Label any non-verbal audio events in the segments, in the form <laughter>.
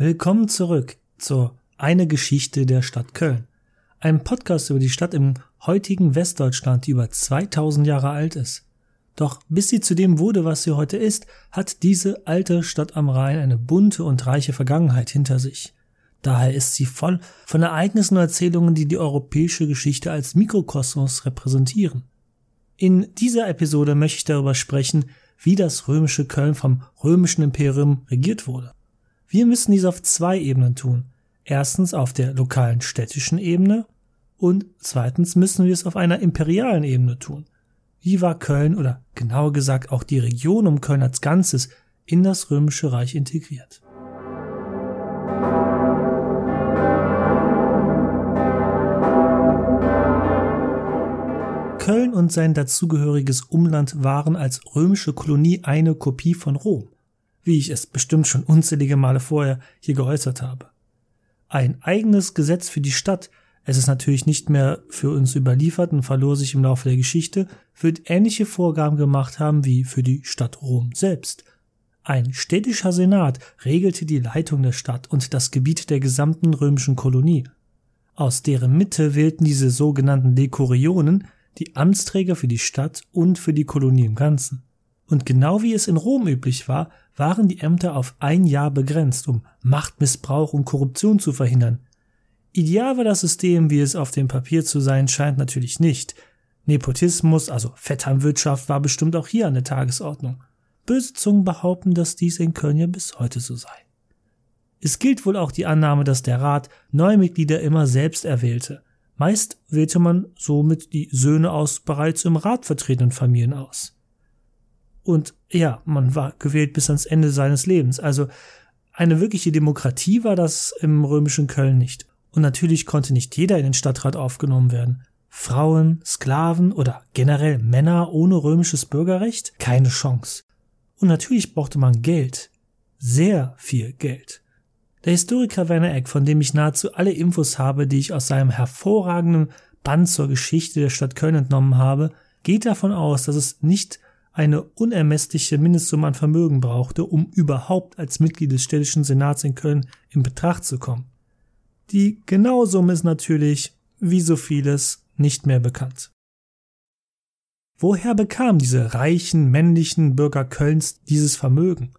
Willkommen zurück zur Eine Geschichte der Stadt Köln. Ein Podcast über die Stadt im heutigen Westdeutschland, die über 2000 Jahre alt ist. Doch bis sie zu dem wurde, was sie heute ist, hat diese alte Stadt am Rhein eine bunte und reiche Vergangenheit hinter sich. Daher ist sie voll von Ereignissen und Erzählungen, die die europäische Geschichte als Mikrokosmos repräsentieren. In dieser Episode möchte ich darüber sprechen, wie das römische Köln vom römischen Imperium regiert wurde. Wir müssen dies auf zwei Ebenen tun. Erstens auf der lokalen städtischen Ebene und zweitens müssen wir es auf einer imperialen Ebene tun. Wie war Köln oder genauer gesagt auch die Region um Köln als Ganzes in das römische Reich integriert? Köln und sein dazugehöriges Umland waren als römische Kolonie eine Kopie von Rom, wie ich es bestimmt schon unzählige Male vorher hier geäußert habe. Ein eigenes Gesetz für die Stadt, es ist natürlich nicht mehr für uns überliefert und verlor sich im Laufe der Geschichte, wird ähnliche Vorgaben gemacht haben wie für die Stadt Rom selbst. Ein städtischer Senat regelte die Leitung der Stadt und das Gebiet der gesamten römischen Kolonie. Aus deren Mitte wählten diese sogenannten Dekurionen die Amtsträger für die Stadt und für die Kolonie im Ganzen. Und genau wie es in Rom üblich war, waren die Ämter auf ein Jahr begrenzt, um Machtmissbrauch und Korruption zu verhindern. Ideal war das System, wie es auf dem Papier zu sein scheint, natürlich nicht. Nepotismus, also Vetternwirtschaft, war bestimmt auch hier an der Tagesordnung. Böse Zungen behaupten, dass dies in Köln ja bis heute so sei. Es gilt wohl auch die Annahme, dass der Rat neue Mitglieder immer selbst erwählte. Meist wählte man somit die Söhne aus bereits im Rat vertretenen Familien aus. Und ja, man war gewählt bis ans Ende seines Lebens. Also eine wirkliche Demokratie war das im römischen Köln nicht. Und natürlich konnte nicht jeder in den Stadtrat aufgenommen werden. Frauen, Sklaven oder generell Männer ohne römisches Bürgerrecht? Keine Chance. Und natürlich brauchte man Geld. Sehr viel Geld. Der Historiker Werner Eck, von dem ich nahezu alle Infos habe, die ich aus seinem hervorragenden Band zur Geschichte der Stadt Köln entnommen habe, geht davon aus, dass es nicht eine unermessliche Mindestsumme an Vermögen brauchte, um überhaupt als Mitglied des städtischen Senats in Köln in Betracht zu kommen. Die genaue Summe ist natürlich, wie so vieles, nicht mehr bekannt. Woher bekamen diese reichen männlichen Bürger Kölns dieses Vermögen?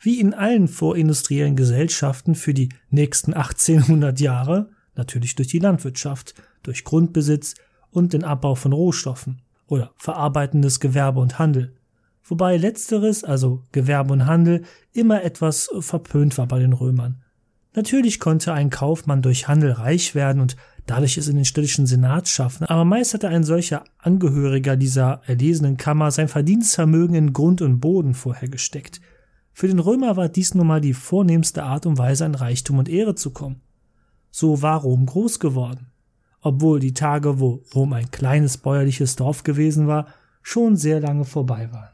wie in allen vorindustriellen Gesellschaften für die nächsten 1800 Jahre, natürlich durch die Landwirtschaft, durch Grundbesitz und den Abbau von Rohstoffen oder verarbeitendes Gewerbe und Handel. Wobei letzteres, also Gewerbe und Handel, immer etwas verpönt war bei den Römern. Natürlich konnte ein Kaufmann durch Handel reich werden und dadurch es in den städtischen Senat schaffen, aber meist hatte ein solcher Angehöriger dieser erlesenen Kammer sein Verdienstvermögen in Grund und Boden vorhergesteckt – für den Römer war dies nun mal die vornehmste Art und Weise, an Reichtum und Ehre zu kommen. So war Rom groß geworden. Obwohl die Tage, wo Rom ein kleines bäuerliches Dorf gewesen war, schon sehr lange vorbei waren.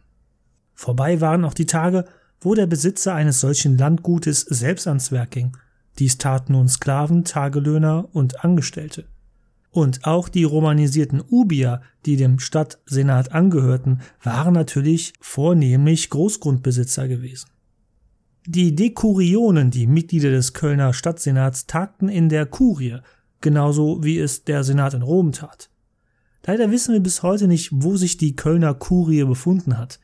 Vorbei waren auch die Tage, wo der Besitzer eines solchen Landgutes selbst ans Werk ging. Dies taten nun Sklaven, Tagelöhner und Angestellte. Und auch die romanisierten Ubier, die dem Stadtsenat angehörten, waren natürlich vornehmlich Großgrundbesitzer gewesen. Die Dekurionen, die Mitglieder des Kölner Stadtsenats, tagten in der Kurie, genauso wie es der Senat in Rom tat. Leider wissen wir bis heute nicht, wo sich die Kölner Kurie befunden hat.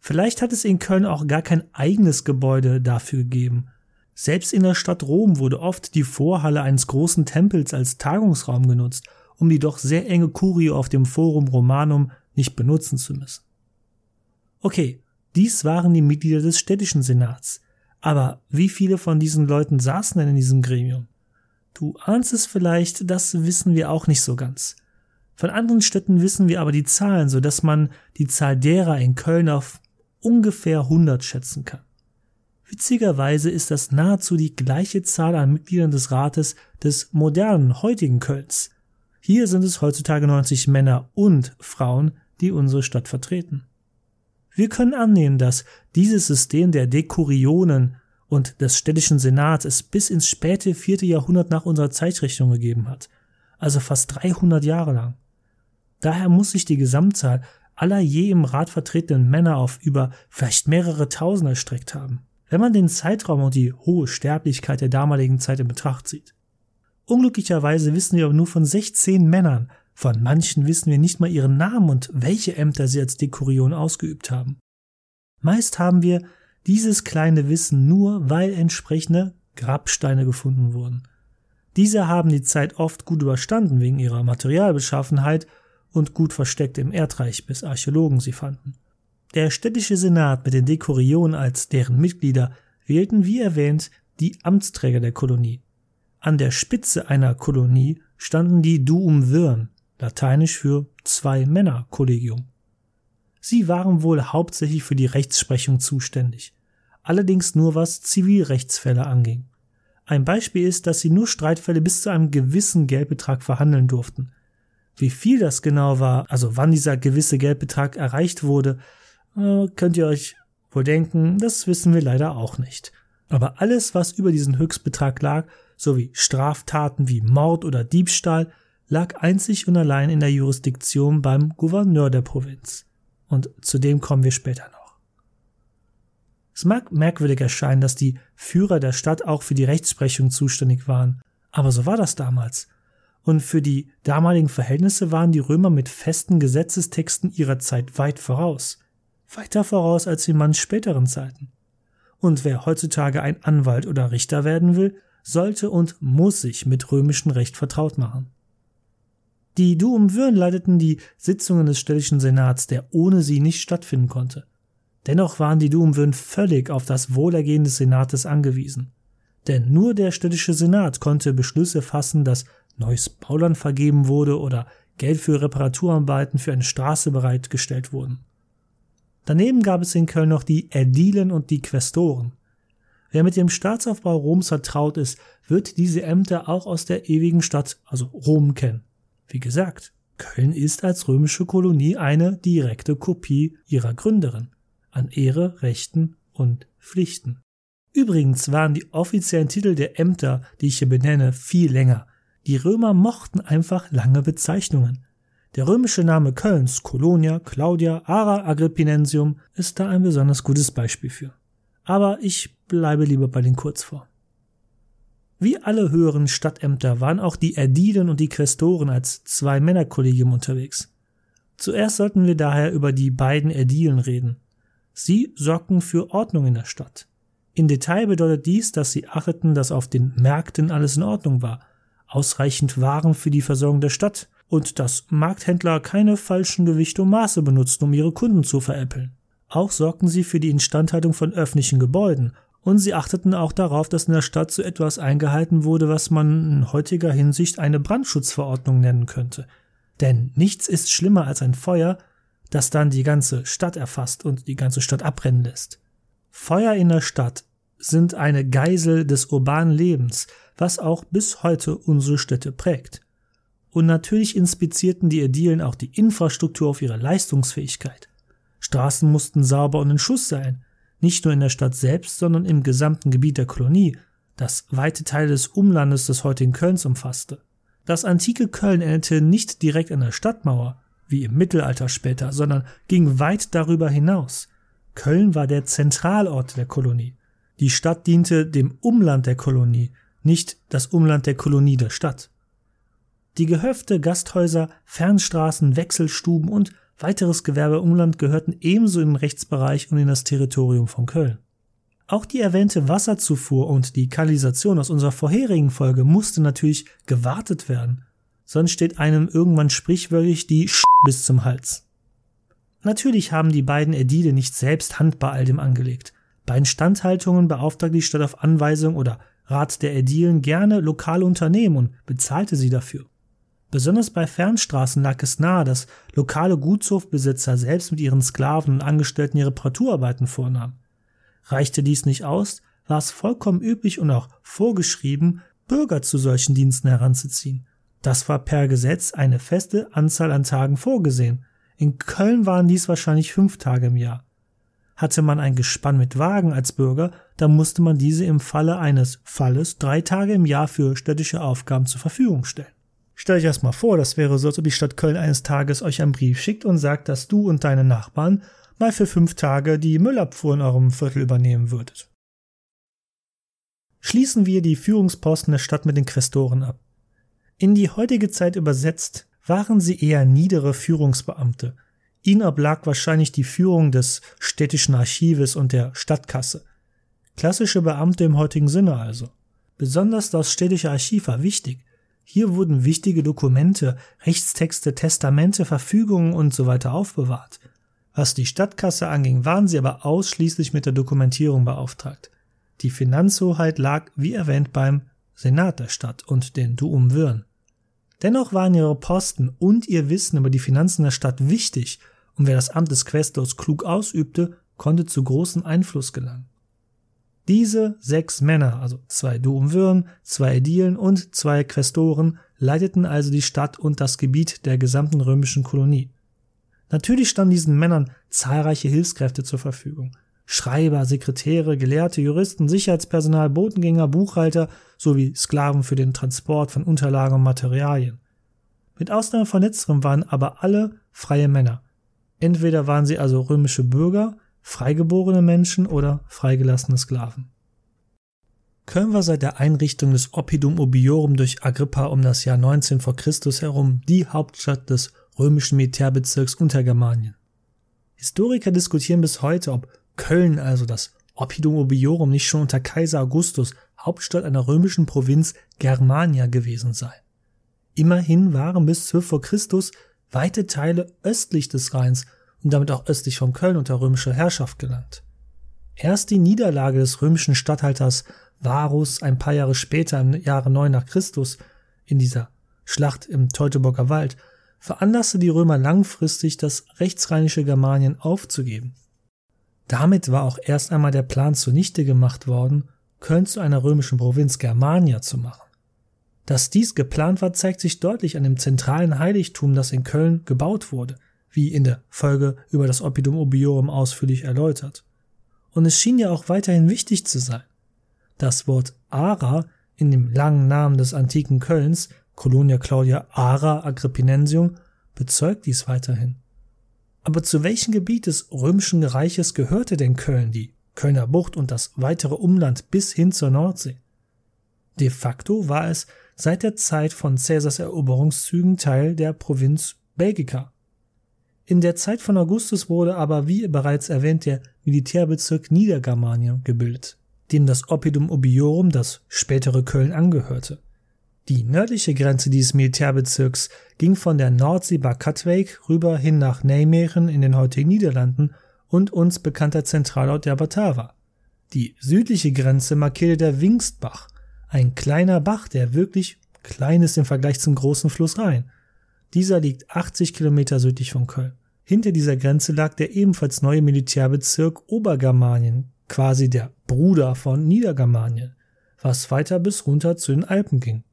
Vielleicht hat es in Köln auch gar kein eigenes Gebäude dafür gegeben. Selbst in der Stadt Rom wurde oft die Vorhalle eines großen Tempels als Tagungsraum genutzt, um die doch sehr enge Kurie auf dem Forum Romanum nicht benutzen zu müssen. Okay, dies waren die Mitglieder des städtischen Senats. Aber wie viele von diesen Leuten saßen denn in diesem Gremium? Du ahnst es vielleicht, das wissen wir auch nicht so ganz. Von anderen Städten wissen wir aber die Zahlen, so dass man die Zahl derer in Köln auf ungefähr 100 schätzen kann. Witzigerweise ist das nahezu die gleiche Zahl an Mitgliedern des Rates des modernen, heutigen Kölns. Hier sind es heutzutage 90 Männer und Frauen, die unsere Stadt vertreten. Wir können annehmen, dass dieses System der Dekurionen und des städtischen Senats es bis ins späte vierte Jahrhundert nach unserer Zeitrechnung gegeben hat, also fast 300 Jahre lang. Daher muss sich die Gesamtzahl aller je im Rat vertretenen Männer auf über vielleicht mehrere Tausend erstreckt haben. wenn man den Zeitraum und die hohe Sterblichkeit der damaligen Zeit in Betracht zieht. Unglücklicherweise wissen wir aber nur von 16 Männern, von manchen wissen wir nicht mal ihren Namen und welche Ämter sie als Dekurion ausgeübt haben. Meist haben wir dieses kleine Wissen nur, weil entsprechende Grabsteine gefunden wurden. Diese haben die Zeit oft gut überstanden wegen ihrer Materialbeschaffenheit und gut versteckt im Erdreich, bis Archäologen sie fanden. Der städtische Senat mit den Dekurionen als deren Mitglieder wählten, wie erwähnt, die Amtsträger der Kolonie. An der Spitze einer Kolonie standen die Duumvirn, lateinisch für Zwei-Männer-Kollegium. Sie waren wohl hauptsächlich für die Rechtsprechung zuständig, allerdings nur was Zivilrechtsfälle anging. Ein Beispiel ist, dass sie nur Streitfälle bis zu einem gewissen Geldbetrag verhandeln durften. Wie viel das genau war, also wann dieser gewisse Geldbetrag erreicht wurde, äh, könnt ihr euch wohl denken, das wissen wir leider auch nicht. Aber alles, was über diesen Höchstbetrag lag, sowie Straftaten wie Mord oder Diebstahl, lag einzig und allein in der Jurisdiktion beim Gouverneur der Provinz. Und zu dem kommen wir später noch. Es mag merkwürdig erscheinen, dass die Führer der Stadt auch für die Rechtsprechung zuständig waren, aber so war das damals. Und für die damaligen Verhältnisse waren die Römer mit festen Gesetzestexten ihrer Zeit weit voraus. Weiter voraus als in manch späteren Zeiten. Und wer heutzutage ein Anwalt oder Richter werden will, sollte und muss sich mit römischem Recht vertraut machen. Die Duumvirn leiteten die Sitzungen des städtischen Senats, der ohne sie nicht stattfinden konnte. Dennoch waren die Duumvirn völlig auf das Wohlergehen des Senates angewiesen. Denn nur der städtische Senat konnte Beschlüsse fassen, dass neues Bauland vergeben wurde oder Geld für Reparaturarbeiten für eine Straße bereitgestellt wurden. Daneben gab es in Köln noch die Ädilen und die Quästoren. Wer mit dem Staatsaufbau Roms vertraut ist, wird diese Ämter auch aus der ewigen Stadt, also Rom, kennen. Wie gesagt, Köln ist als römische Kolonie eine direkte Kopie ihrer Gründerin an Ehre, Rechten und Pflichten. Übrigens waren die offiziellen Titel der Ämter, die ich hier benenne, viel länger. Die Römer mochten einfach lange Bezeichnungen. Der römische Name Kölns, Colonia, Claudia, Ara Agrippinensium, ist da ein besonders gutes Beispiel für. Aber ich bleibe lieber bei den Kurzformen. Wie alle höheren Stadtämter waren auch die Ädilen und die Quästoren als zwei Männerkollegium unterwegs. Zuerst sollten wir daher über die beiden Ädilen reden. Sie sorgten für Ordnung in der Stadt. In Detail bedeutet dies, dass sie achteten, dass auf den Märkten alles in Ordnung war, ausreichend Waren für die Versorgung der Stadt und dass Markthändler keine falschen Gewichte und Maße benutzten, um ihre Kunden zu veräppeln. Auch sorgten sie für die Instandhaltung von öffentlichen Gebäuden und sie achteten auch darauf, dass in der Stadt so etwas eingehalten wurde, was man in heutiger Hinsicht eine Brandschutzverordnung nennen könnte. Denn nichts ist schlimmer als ein Feuer, das dann die ganze Stadt erfasst und die ganze Stadt abbrennen lässt. Feuer in der Stadt sind eine Geisel des urbanen Lebens, was auch bis heute unsere Städte prägt. Und natürlich inspizierten die Ädilen auch die Infrastruktur auf ihre Leistungsfähigkeit. Straßen mussten sauber und in Schuss sein, nicht nur in der Stadt selbst, sondern im gesamten Gebiet der Kolonie, das weite Teile des Umlandes des heutigen Kölns umfasste. Das antike Köln endete nicht direkt an der Stadtmauer, wie im Mittelalter später, sondern ging weit darüber hinaus. Köln war der Zentralort der Kolonie. Die Stadt diente dem Umland der Kolonie, nicht das Umland der Kolonie der Stadt. Die Gehöfte, Gasthäuser, Fernstraßen, Wechselstuben und Weiteres Gewerbe Umland gehörten ebenso im Rechtsbereich und in das Territorium von Köln. Auch die erwähnte Wasserzufuhr und die Kanalisation aus unserer vorherigen Folge musste natürlich gewartet werden, sonst steht einem irgendwann sprichwörtlich die Sch bis zum Hals. Natürlich haben die beiden Ädile nicht selbst Hand bei all dem angelegt. Bei Instandhaltungen beauftragte die Stadt auf Anweisung oder Rat der Ädilen gerne lokale Unternehmen und bezahlte sie dafür. Besonders bei Fernstraßen lag es nahe, dass lokale Gutshofbesitzer selbst mit ihren Sklaven und Angestellten ihre Reparaturarbeiten vornahmen. Reichte dies nicht aus, war es vollkommen üblich und auch vorgeschrieben, Bürger zu solchen Diensten heranzuziehen. Das war per Gesetz eine feste Anzahl an Tagen vorgesehen. In Köln waren dies wahrscheinlich fünf Tage im Jahr. Hatte man ein Gespann mit Wagen als Bürger, dann musste man diese im Falle eines Falles drei Tage im Jahr für städtische Aufgaben zur Verfügung stellen. Stellt euch erstmal vor, das wäre so, als ob die Stadt Köln eines Tages euch einen Brief schickt und sagt, dass du und deine Nachbarn mal für fünf Tage die Müllabfuhr in eurem Viertel übernehmen würdet. Schließen wir die Führungsposten der Stadt mit den Quästoren ab. In die heutige Zeit übersetzt waren sie eher niedere Führungsbeamte. Ihnen oblag wahrscheinlich die Führung des städtischen Archives und der Stadtkasse. Klassische Beamte im heutigen Sinne also. Besonders das städtische Archiv war wichtig. Hier wurden wichtige Dokumente, Rechtstexte, Testamente, Verfügungen und so aufbewahrt. Was die Stadtkasse anging, waren sie aber ausschließlich mit der Dokumentierung beauftragt. Die Finanzhoheit lag, wie erwähnt, beim Senat der Stadt und den Duumvirn. Dennoch waren ihre Posten und ihr Wissen über die Finanzen der Stadt wichtig, und wer das Amt des Quästors klug ausübte, konnte zu großem Einfluss gelangen. Diese sechs Männer, also zwei Duumvirn, zwei Ädilen und zwei Quästoren, leiteten also die Stadt und das Gebiet der gesamten römischen Kolonie. Natürlich standen diesen Männern zahlreiche Hilfskräfte zur Verfügung. Schreiber, Sekretäre, Gelehrte, Juristen, Sicherheitspersonal, Botengänger, Buchhalter sowie Sklaven für den Transport von Unterlagen und Materialien. Mit Ausnahme von letzterem waren aber alle freie Männer. Entweder waren sie also römische Bürger, freigeborene Menschen oder freigelassene Sklaven. Köln war seit der Einrichtung des Oppidum Obiorum durch Agrippa um das Jahr 19 vor Christus herum die Hauptstadt des römischen Militärbezirks Untergermanien. Historiker diskutieren bis heute, ob Köln, also das Oppidum Obiorum, nicht schon unter Kaiser Augustus Hauptstadt einer römischen Provinz Germania gewesen sei. Immerhin waren bis 12 vor Christus weite Teile östlich des Rheins und damit auch östlich von Köln unter römischer Herrschaft gelangt. Erst die Niederlage des römischen Statthalters Varus ein paar Jahre später im Jahre 9 nach Christus in dieser Schlacht im Teutoburger Wald veranlasste die Römer langfristig das rechtsrheinische Germanien aufzugeben. Damit war auch erst einmal der Plan zunichte gemacht worden, Köln zu einer römischen Provinz Germania zu machen. Dass dies geplant war, zeigt sich deutlich an dem zentralen Heiligtum, das in Köln gebaut wurde, wie in der Folge über das Oppidum Obiorum ausführlich erläutert. Und es schien ja auch weiterhin wichtig zu sein. Das Wort Ara in dem langen Namen des antiken Kölns, Colonia Claudia Ara Agrippinensium, bezeugt dies weiterhin. Aber zu welchem Gebiet des römischen Reiches gehörte denn Köln, die Kölner Bucht und das weitere Umland bis hin zur Nordsee? De facto war es seit der Zeit von Caesars Eroberungszügen Teil der Provinz Belgica. In der Zeit von Augustus wurde aber, wie bereits erwähnt, der Militärbezirk Niedergermanien gebildet, dem das Oppidum Obiorum, das spätere Köln, angehörte. Die nördliche Grenze dieses Militärbezirks ging von der Nordsee bei Katwijk rüber hin nach Nijmegen in den heutigen Niederlanden und uns bekannter Zentralort der Batava. Die südliche Grenze markierte der Wingstbach, ein kleiner Bach, der wirklich klein ist im Vergleich zum großen Fluss Rhein. Dieser liegt 80 Kilometer südlich von Köln. Hinter dieser Grenze lag der ebenfalls neue Militärbezirk Obergermanien, quasi der Bruder von Niedergermanien, was weiter bis runter zu den Alpen ging.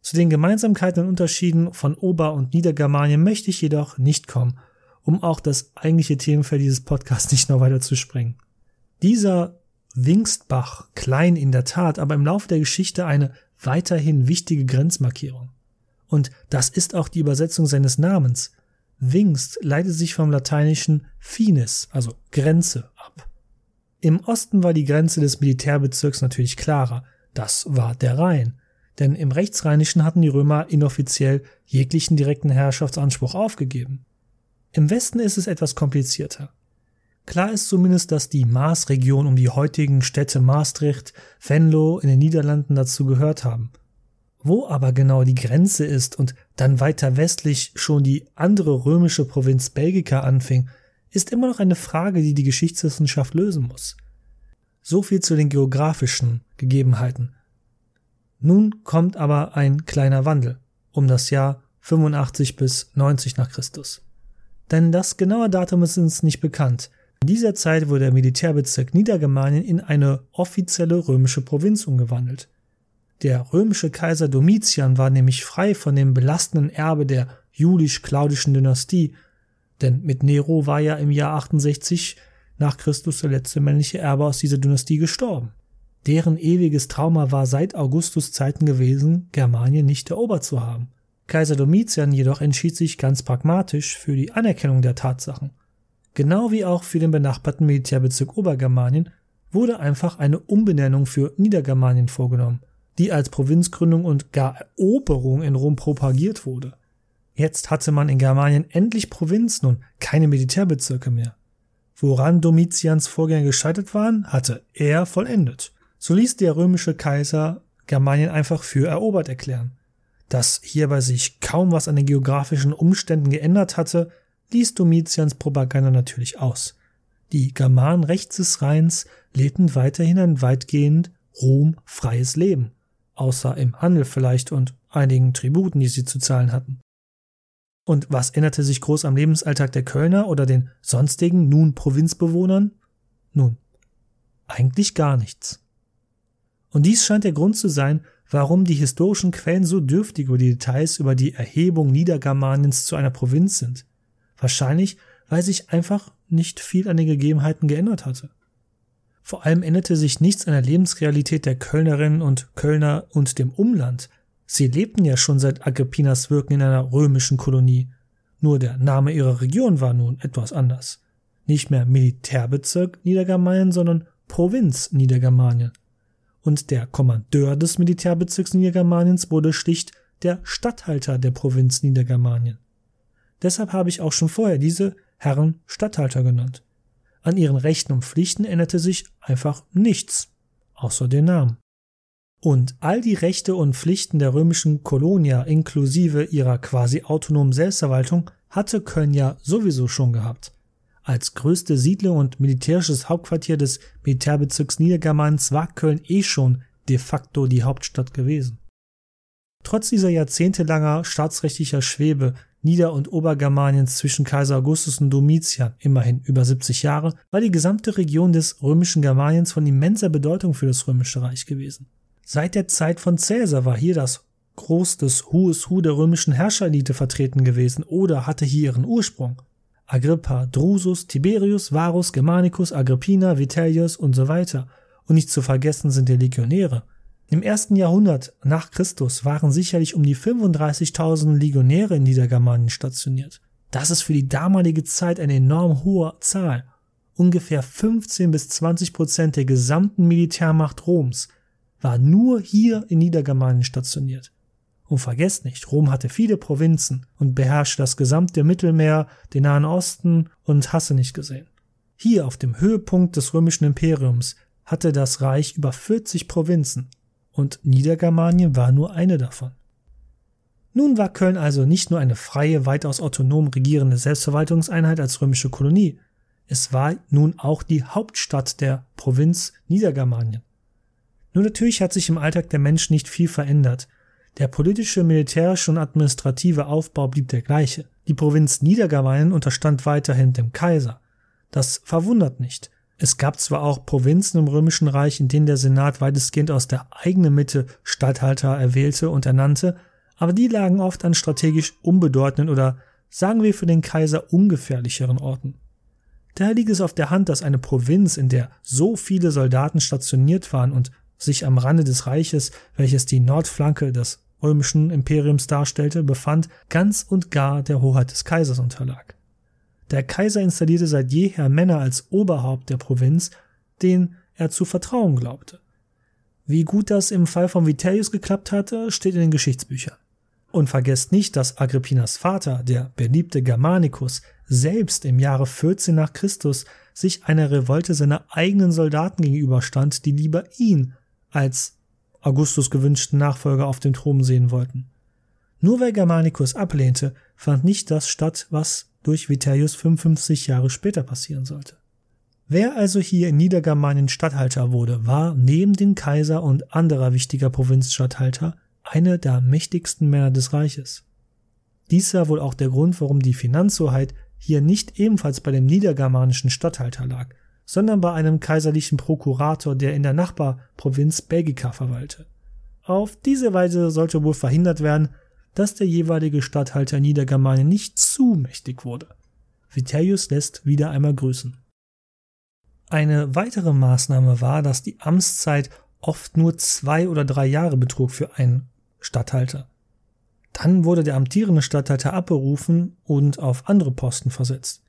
Zu den Gemeinsamkeiten und Unterschieden von Ober- und Niedergermanien möchte ich jedoch nicht kommen, um auch das eigentliche Themenfeld dieses Podcasts nicht noch weiter zu sprengen. Dieser Wingstbach, klein in der Tat, aber im Laufe der Geschichte eine weiterhin wichtige Grenzmarkierung. Und das ist auch die Übersetzung seines Namens. Wingst leitet sich vom lateinischen finis, also Grenze, ab. Im Osten war die Grenze des Militärbezirks natürlich klarer. Das war der Rhein denn im Rechtsrheinischen hatten die Römer inoffiziell jeglichen direkten Herrschaftsanspruch aufgegeben. Im Westen ist es etwas komplizierter. Klar ist zumindest, dass die Maasregion um die heutigen Städte Maastricht, Venlo in den Niederlanden dazu gehört haben. Wo aber genau die Grenze ist und dann weiter westlich schon die andere römische Provinz Belgica anfing, ist immer noch eine Frage, die die Geschichtswissenschaft lösen muss. So viel zu den geografischen Gegebenheiten. Nun kommt aber ein kleiner Wandel um das Jahr 85 bis 90 nach Christus. Denn das genaue Datum ist uns nicht bekannt. In dieser Zeit wurde der Militärbezirk Niedergermanien in eine offizielle römische Provinz umgewandelt. Der römische Kaiser Domitian war nämlich frei von dem belastenden Erbe der julisch-claudischen Dynastie, denn mit Nero war ja im Jahr 68 nach Christus der letzte männliche Erbe aus dieser Dynastie gestorben. Deren ewiges Trauma war seit Augustus Zeiten gewesen, Germanien nicht erobert zu haben. Kaiser Domitian jedoch entschied sich ganz pragmatisch für die Anerkennung der Tatsachen. Genau wie auch für den benachbarten Militärbezirk Obergermanien wurde einfach eine Umbenennung für Niedergermanien vorgenommen, die als Provinzgründung und gar Eroberung in Rom propagiert wurde. Jetzt hatte man in Germanien endlich Provinzen und keine Militärbezirke mehr. Woran Domitians Vorgänger gescheitert waren, hatte er vollendet. So ließ der römische Kaiser Germanien einfach für erobert erklären. Dass hierbei sich kaum was an den geografischen Umständen geändert hatte, ließ Domitians Propaganda natürlich aus. Die Germanen rechts des Rheins lebten weiterhin ein weitgehend Rom-freies Leben, außer im Handel vielleicht und einigen Tributen, die sie zu zahlen hatten. Und was änderte sich groß am Lebensalltag der Kölner oder den sonstigen, nun Provinzbewohnern? Nun, eigentlich gar nichts. Und dies scheint der Grund zu sein, warum die historischen Quellen so dürftig über die Details über die Erhebung Niedergermaniens zu einer Provinz sind. Wahrscheinlich, weil sich einfach nicht viel an den Gegebenheiten geändert hatte. Vor allem änderte sich nichts an der Lebensrealität der Kölnerinnen und Kölner und dem Umland. Sie lebten ja schon seit Agrippinas Wirken in einer römischen Kolonie. Nur der Name ihrer Region war nun etwas anders. Nicht mehr Militärbezirk Niedergermanien, sondern Provinz Niedergermanien und der Kommandeur des Militärbezirks Niedergermaniens wurde schlicht der Statthalter der Provinz Niedergermanien. Deshalb habe ich auch schon vorher diese Herren Statthalter genannt. An ihren Rechten und Pflichten änderte sich einfach nichts, außer den Namen. Und all die Rechte und Pflichten der römischen Kolonia inklusive ihrer quasi autonomen Selbstverwaltung hatte Köln ja sowieso schon gehabt. Als größte Siedlung und militärisches Hauptquartier des Militärbezirks Niedergermans war Köln eh schon de facto die Hauptstadt gewesen. Trotz dieser jahrzehntelanger staatsrechtlicher Schwebe Nieder- und Obergermaniens zwischen Kaiser Augustus und Domitian, immerhin über 70 Jahre, war die gesamte Region des römischen Germaniens von immenser Bedeutung für das römische Reich gewesen. Seit der Zeit von Caesar war hier das Groß des is Who der römischen Herrscherelite vertreten gewesen oder hatte hier ihren Ursprung. Agrippa, Drusus, Tiberius, Varus, Germanicus, Agrippina, Vitellius und so weiter. Und nicht zu vergessen sind die Legionäre. Im ersten Jahrhundert nach Christus waren sicherlich um die 35.000 Legionäre in Niedergermanien stationiert. Das ist für die damalige Zeit eine enorm hohe Zahl. Ungefähr 15 bis 20 Prozent der gesamten Militärmacht Roms war nur hier in Niedergermanien stationiert. Und vergesst nicht, Rom hatte viele Provinzen und beherrschte das gesamte Mittelmeer, den Nahen Osten und hasse nicht gesehen. Hier auf dem Höhepunkt des römischen Imperiums hatte das Reich über 40 Provinzen und Niedergermanien war nur eine davon. Nun war Köln also nicht nur eine freie, weitaus autonom regierende Selbstverwaltungseinheit als römische Kolonie, es war nun auch die Hauptstadt der Provinz Niedergermanien. Nur natürlich hat sich im Alltag der Menschen nicht viel verändert, der politische, militärische und administrative Aufbau blieb der gleiche. Die Provinz Niedergermanien unterstand weiterhin dem Kaiser. Das verwundert nicht. Es gab zwar auch Provinzen im Römischen Reich, in denen der Senat weitestgehend aus der eigenen Mitte Statthalter erwählte und ernannte, aber die lagen oft an strategisch unbedeutenden oder sagen wir für den Kaiser ungefährlicheren Orten. Daher liegt es auf der Hand, dass eine Provinz, in der so viele Soldaten stationiert waren und sich am Rande des Reiches, welches die Nordflanke des römischen Imperiums darstellte, befand, ganz und gar der Hoheit des Kaisers unterlag. Der Kaiser installierte seit jeher Männer als Oberhaupt der Provinz, denen er zu vertrauen glaubte. Wie gut das im Fall von Vitellius geklappt hatte, steht in den Geschichtsbüchern. Und vergesst nicht, dass Agrippinas Vater, der beliebte Germanicus, selbst im Jahre 14 nach Christus sich einer Revolte seiner eigenen Soldaten gegenüberstand, die lieber ihn als Augustus gewünschten Nachfolger auf dem Thron sehen wollten. Nur weil Germanicus ablehnte, fand nicht das statt, was durch Vitellius 55 Jahre später passieren sollte. Wer also hier in Niedergermanien Statthalter wurde, war neben dem Kaiser und anderer wichtiger Provinzstatthalter einer der mächtigsten Männer des Reiches. Dies war wohl auch der Grund, warum die Finanzhoheit hier nicht ebenfalls bei dem niedergermanischen Statthalter lag, sondern bei einem kaiserlichen Prokurator, der in der Nachbarprovinz Belgica verweilte. Auf diese Weise sollte wohl verhindert werden, dass der jeweilige Statthalter Niedergermanien nicht zu mächtig wurde. Vitellius lässt wieder einmal grüßen. Eine weitere Maßnahme war, dass die Amtszeit oft nur zwei oder drei Jahre betrug für einen Statthalter. Dann wurde der amtierende Statthalter abberufen und auf andere Posten versetzt.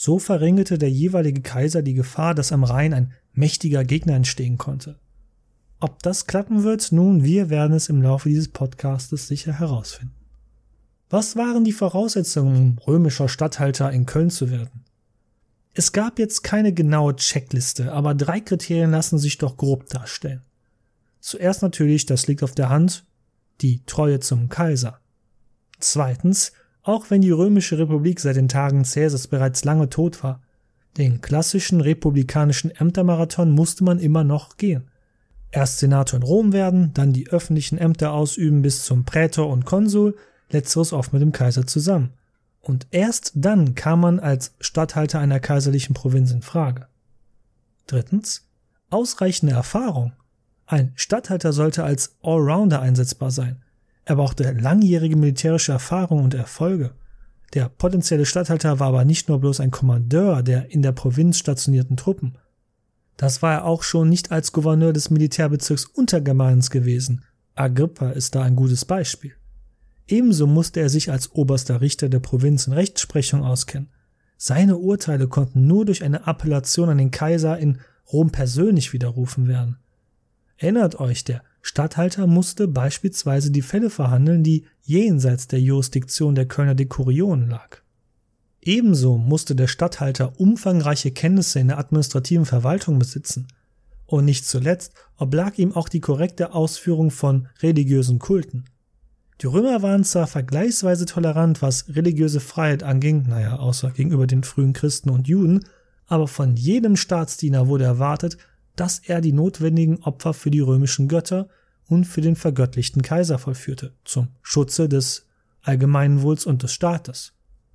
So verringerte der jeweilige Kaiser die Gefahr, dass am Rhein ein mächtiger Gegner entstehen konnte. Ob das klappen wird, nun, wir werden es im Laufe dieses Podcastes sicher herausfinden. Was waren die Voraussetzungen, um römischer Statthalter in Köln zu werden? Es gab jetzt keine genaue Checkliste, aber drei Kriterien lassen sich doch grob darstellen. Zuerst natürlich, das liegt auf der Hand, die Treue zum Kaiser. Zweitens, auch wenn die römische Republik seit den Tagen Caesars bereits lange tot war, den klassischen republikanischen Ämtermarathon musste man immer noch gehen. Erst Senator in Rom werden, dann die öffentlichen Ämter ausüben bis zum Prätor und Konsul, letzteres oft mit dem Kaiser zusammen. Und erst dann kam man als Statthalter einer kaiserlichen Provinz in Frage. Drittens, ausreichende Erfahrung. Ein Statthalter sollte als Allrounder einsetzbar sein. Er brauchte langjährige militärische Erfahrung und Erfolge. Der potenzielle Statthalter war aber nicht nur bloß ein Kommandeur der in der Provinz stationierten Truppen. Das war er auch schon nicht als Gouverneur des Militärbezirks Untergermans gewesen. Agrippa ist da ein gutes Beispiel. Ebenso musste er sich als oberster Richter der Provinz in Rechtsprechung auskennen. Seine Urteile konnten nur durch eine Appellation an den Kaiser in Rom persönlich widerrufen werden. Erinnert euch, der Statthalter musste beispielsweise die Fälle verhandeln, die jenseits der Jurisdiktion der Kölner Dekurionen lag. Ebenso musste der Statthalter umfangreiche Kenntnisse in der administrativen Verwaltung besitzen. Und nicht zuletzt oblag ihm auch die korrekte Ausführung von religiösen Kulten. Die Römer waren zwar vergleichsweise tolerant, was religiöse Freiheit anging, naja, außer gegenüber den frühen Christen und Juden, aber von jedem Staatsdiener wurde erwartet, dass er die notwendigen Opfer für die römischen Götter und für den vergöttlichten Kaiser vollführte, zum Schutze des allgemeinen Wohls und des Staates.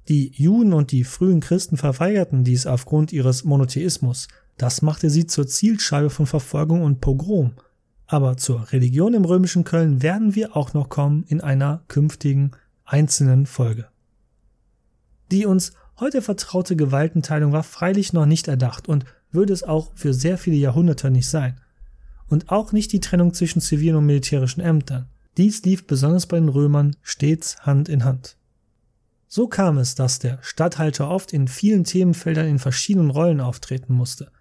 Die Juden und die frühen Christen verweigerten dies aufgrund ihres Monotheismus. Das machte sie zur Zielscheibe von Verfolgung und Pogrom. Aber zur Religion im römischen Köln werden wir auch noch kommen in einer künftigen einzelnen Folge. Die uns heute vertraute Gewaltenteilung war freilich noch nicht erdacht und würde es auch für sehr viele Jahrhunderte nicht sein. Und auch nicht die Trennung zwischen zivilen und militärischen Ämtern. Dies lief besonders bei den Römern stets Hand in Hand. So kam es, dass der Statthalter oft in vielen Themenfeldern in verschiedenen Rollen auftreten musste.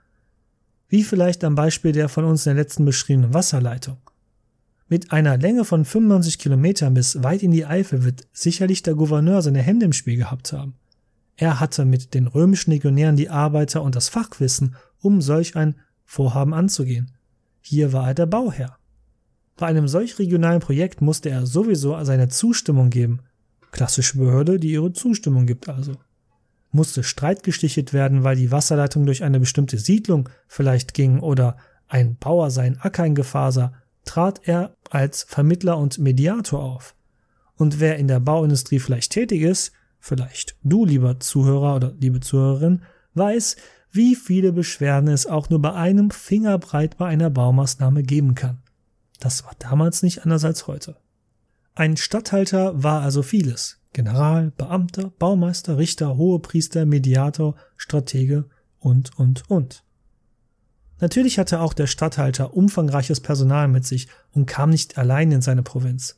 Wie vielleicht am Beispiel der von uns in der letzten beschriebenen Wasserleitung. Mit einer Länge von 95 Kilometern bis weit in die Eifel wird sicherlich der Gouverneur seine Hände im Spiel gehabt haben. Er hatte mit den römischen Legionären die Arbeiter und das Fachwissen, um solch ein Vorhaben anzugehen. Hier war er der Bauherr. Bei einem solch regionalen Projekt musste er sowieso seine Zustimmung geben. Klassische Behörde, die ihre Zustimmung gibt also. Musste Streit gestichelt werden, weil die Wasserleitung durch eine bestimmte Siedlung vielleicht ging oder ein Bauer seinen Acker in Gefahr sah, trat er als Vermittler und Mediator auf. Und wer in der Bauindustrie vielleicht tätig ist, vielleicht du, lieber Zuhörer oder liebe Zuhörerin, weiß, wie viele Beschwerden es auch nur bei einem Fingerbreit bei einer Baumaßnahme geben kann. Das war damals nicht anders als heute. Ein Statthalter war also vieles. General, Beamter, Baumeister, Richter, Hohepriester, Mediator, Stratege und, und, und. Natürlich hatte auch der Statthalter umfangreiches Personal mit sich und kam nicht allein in seine Provinz.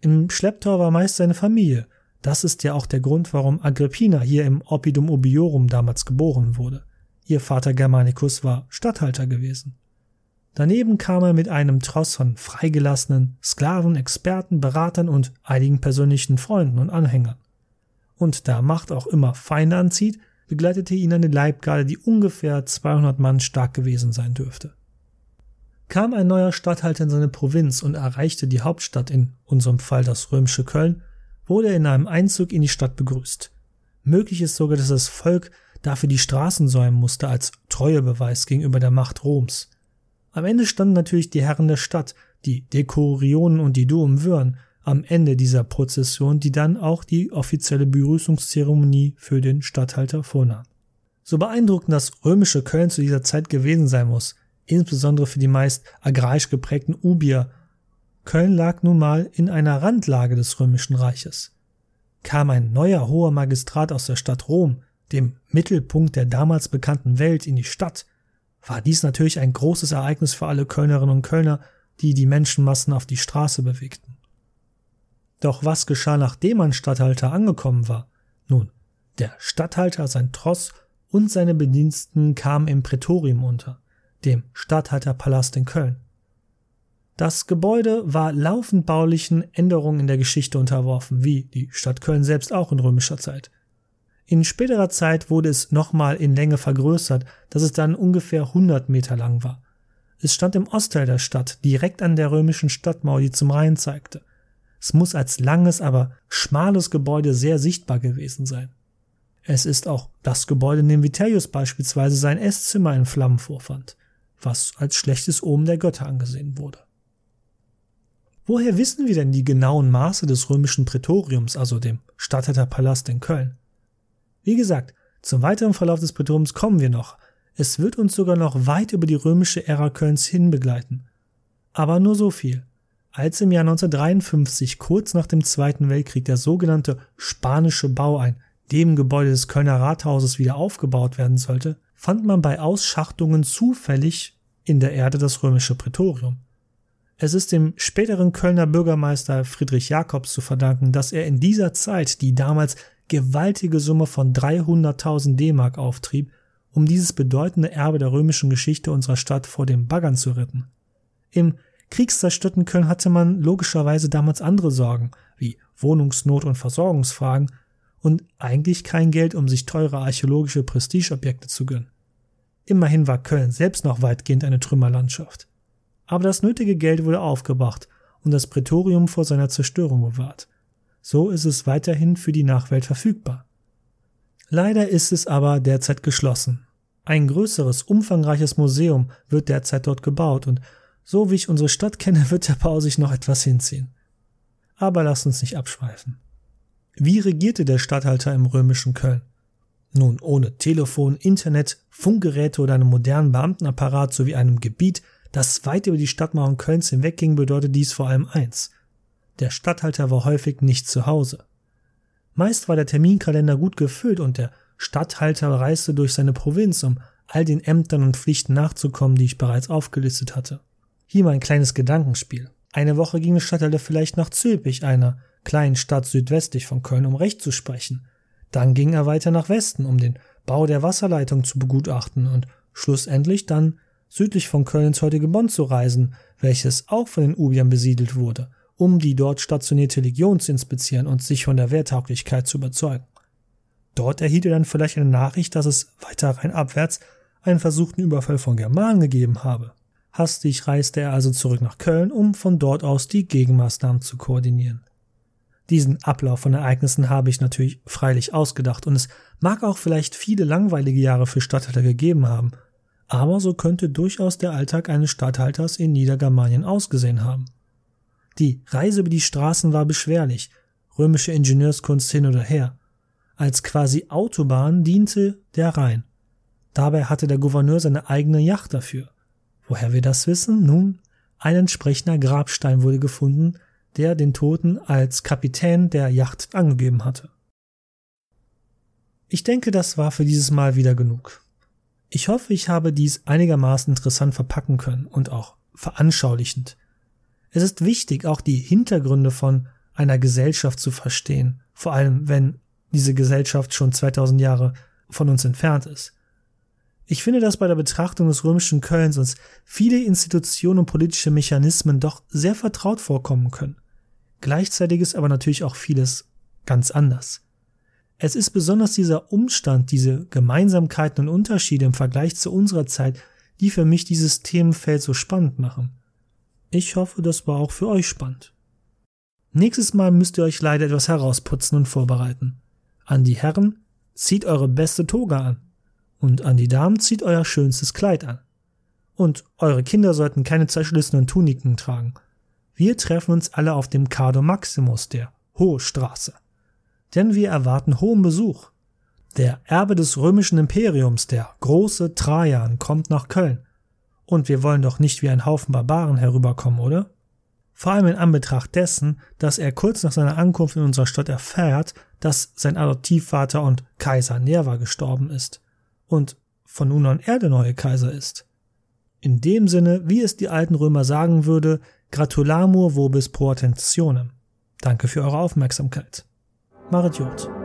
Im Schlepptor war meist seine Familie, das ist ja auch der Grund, warum Agrippina hier im Oppidum Obiorum damals geboren wurde. Ihr Vater Germanicus war Statthalter gewesen. Daneben kam er mit einem Tross von freigelassenen Sklaven, Experten, Beratern und einigen persönlichen Freunden und Anhängern. Und da Macht auch immer Feinde anzieht, begleitete ihn eine Leibgarde, die ungefähr 200 Mann stark gewesen sein dürfte. Kam ein neuer Statthalter in seine Provinz und erreichte die Hauptstadt, in unserem Fall das römische Köln, wurde er in einem Einzug in die Stadt begrüßt. Möglich ist sogar, dass das Volk dafür die Straßen säumen musste als Treuebeweis gegenüber der Macht Roms. Am Ende standen natürlich die Herren der Stadt, die Dekorionen und die Duumvirn, am Ende dieser Prozession, die dann auch die offizielle Begrüßungszeremonie für den Statthalter vornahm. So beeindruckend das römische Köln zu dieser Zeit gewesen sein muss, insbesondere für die meist agrarisch geprägten Ubier Köln lag nun mal in einer Randlage des römischen Reiches. Kam ein neuer hoher Magistrat aus der Stadt Rom, dem Mittelpunkt der damals bekannten Welt, in die Stadt, war dies natürlich ein großes Ereignis für alle Kölnerinnen und Kölner, die die Menschenmassen auf die Straße bewegten. Doch was geschah, nachdem ein Statthalter angekommen war? Nun, der Statthalter, sein Tross und seine Bediensteten kamen im Prätorium unter. dem Statthalterpalast in Köln. Das Gebäude war laufend baulichen Änderungen in der Geschichte unterworfen, wie die Stadt Köln selbst auch in römischer Zeit. In späterer Zeit wurde es nochmal in Länge vergrößert, dass es dann ungefähr 100 Meter lang war. Es stand im Ostteil der Stadt, direkt an der römischen Stadtmauer, die zum Rhein zeigte. Es muss als langes, aber schmales Gebäude sehr sichtbar gewesen sein. Es ist auch das Gebäude, in dem Vitellius beispielsweise sein Esszimmer in Flammen vorfand, was als schlechtes Omen der Götter angesehen wurde. Woher wissen wir denn die genauen Maße des römischen Prätoriums, also dem Statthalterpalast in Köln? Wie gesagt, zum weiteren Verlauf des Prätoriums kommen wir noch. Es wird uns sogar noch weit über die römische Ära Kölns hin begleiten. Aber nur so viel. Als im Jahr 1953, kurz nach dem Zweiten Weltkrieg, der sogenannte spanische Bau ein dem Gebäude des Kölner Rathauses wieder aufgebaut werden sollte, fand man bei Ausschachtungen zufällig in der Erde das römische Prätorium. Es ist dem späteren Kölner Bürgermeister Friedrich Jakobs zu verdanken, dass er in dieser Zeit die damals gewaltige Summe von 300.000 D-Mark auftrieb, um dieses bedeutende Erbe der römischen Geschichte unserer Stadt vor dem Baggern zu retten. Im kriegszerstörten Köln hatte man logischerweise damals andere Sorgen, wie Wohnungsnot und Versorgungsfragen, und eigentlich kein Geld, um sich teure archäologische Prestigeobjekte zu gönnen. Immerhin war Köln selbst noch weitgehend eine Trümmerlandschaft. Aber das nötige Geld wurde aufgebracht und das Prätorium vor seiner Zerstörung bewahrt. So ist es weiterhin für die Nachwelt verfügbar. Leider ist es aber derzeit geschlossen. Ein größeres, umfangreiches Museum wird derzeit dort gebaut und so wie ich unsere Stadt kenne, <laughs> wird der Bau sich noch etwas hinziehen. Aber lasst uns nicht abschweifen. Wie regierte der Statthalter im römischen Köln? Nun, ohne Telefon, Internet, Funkgeräte oder einem modernen Beamtenapparat sowie einem Gebiet, das weit über die Stadtmauern Kölns hinwegging, bedeutet dies vor allem eins. Der Statthalter war häufig nicht zu Hause. Meist war der Terminkalender gut gefüllt und der Statthalter reiste durch seine Provinz, um all den Ämtern und Pflichten nachzukommen, die ich bereits aufgelistet hatte. Hier mal ein kleines Gedankenspiel. Eine Woche ging der Statthalter vielleicht nach Zülpich, einer kleinen Stadt südwestlich von Köln, um Recht zu sprechen. Dann ging er weiter nach Westen, um den Bau der Wasserleitung zu begutachten und schlussendlich dann südlich von Köln ins heutige Bonn zu reisen, welches auch von den Ubiern besiedelt wurde, um die dort stationierte Legion zu inspizieren und sich von der Wehrtauglichkeit zu überzeugen. Dort erhielt er dann vielleicht eine Nachricht, dass es weiter rein abwärts einen versuchten Überfall von Germanen gegeben habe. Hastig reiste er also zurück nach Köln, um von dort aus die Gegenmaßnahmen zu koordinieren. Diesen Ablauf von Ereignissen habe ich natürlich freilich ausgedacht und es mag auch vielleicht viele langweilige Jahre für Statthalter gegeben haben, aber so könnte durchaus der Alltag eines Statthalters in Niedergermanien ausgesehen haben. Die Reise über die Straßen war beschwerlich, römische Ingenieurskunst hin oder her. Als quasi Autobahn diente der Rhein. Dabei hatte der Gouverneur seine eigene Yacht dafür. Woher wir das wissen? Nun, ein entsprechender Grabstein wurde gefunden, der den Toten als Kapitän der Yacht angegeben hatte. Ich denke, das war für dieses Mal wieder genug. Ich hoffe, ich habe dies einigermaßen interessant verpacken können und auch veranschaulichend. Es ist wichtig, auch die Hintergründe von einer Gesellschaft zu verstehen, vor allem wenn diese Gesellschaft schon 2000 Jahre von uns entfernt ist. Ich finde, dass bei der Betrachtung des römischen Kölns uns viele Institutionen und politische Mechanismen doch sehr vertraut vorkommen können. Gleichzeitig ist aber natürlich auch vieles ganz anders. Es ist besonders dieser Umstand, diese Gemeinsamkeiten und Unterschiede im Vergleich zu unserer Zeit, die für mich dieses Themenfeld so spannend machen. Ich hoffe, das war auch für euch spannend. Nächstes Mal müsst ihr euch leider etwas herausputzen und vorbereiten. An die Herren, zieht eure beste Toga an. Und an die Damen zieht euer schönstes Kleid an. Und eure Kinder sollten keine zerschlissenen Tuniken tragen. Wir treffen uns alle auf dem Cardo Maximus, der Hohe Straße denn wir erwarten hohen Besuch. Der Erbe des römischen Imperiums, der große Trajan, kommt nach Köln. Und wir wollen doch nicht wie ein Haufen Barbaren herüberkommen, oder? Vor allem in Anbetracht dessen, dass er kurz nach seiner Ankunft in unserer Stadt erfährt, dass sein Adoptivvater und Kaiser Nerva gestorben ist und von nun an er der neue Kaiser ist. In dem Sinne, wie es die alten Römer sagen würde, gratulamur vobis pro attentionem. Danke für eure Aufmerksamkeit. Macht Jod.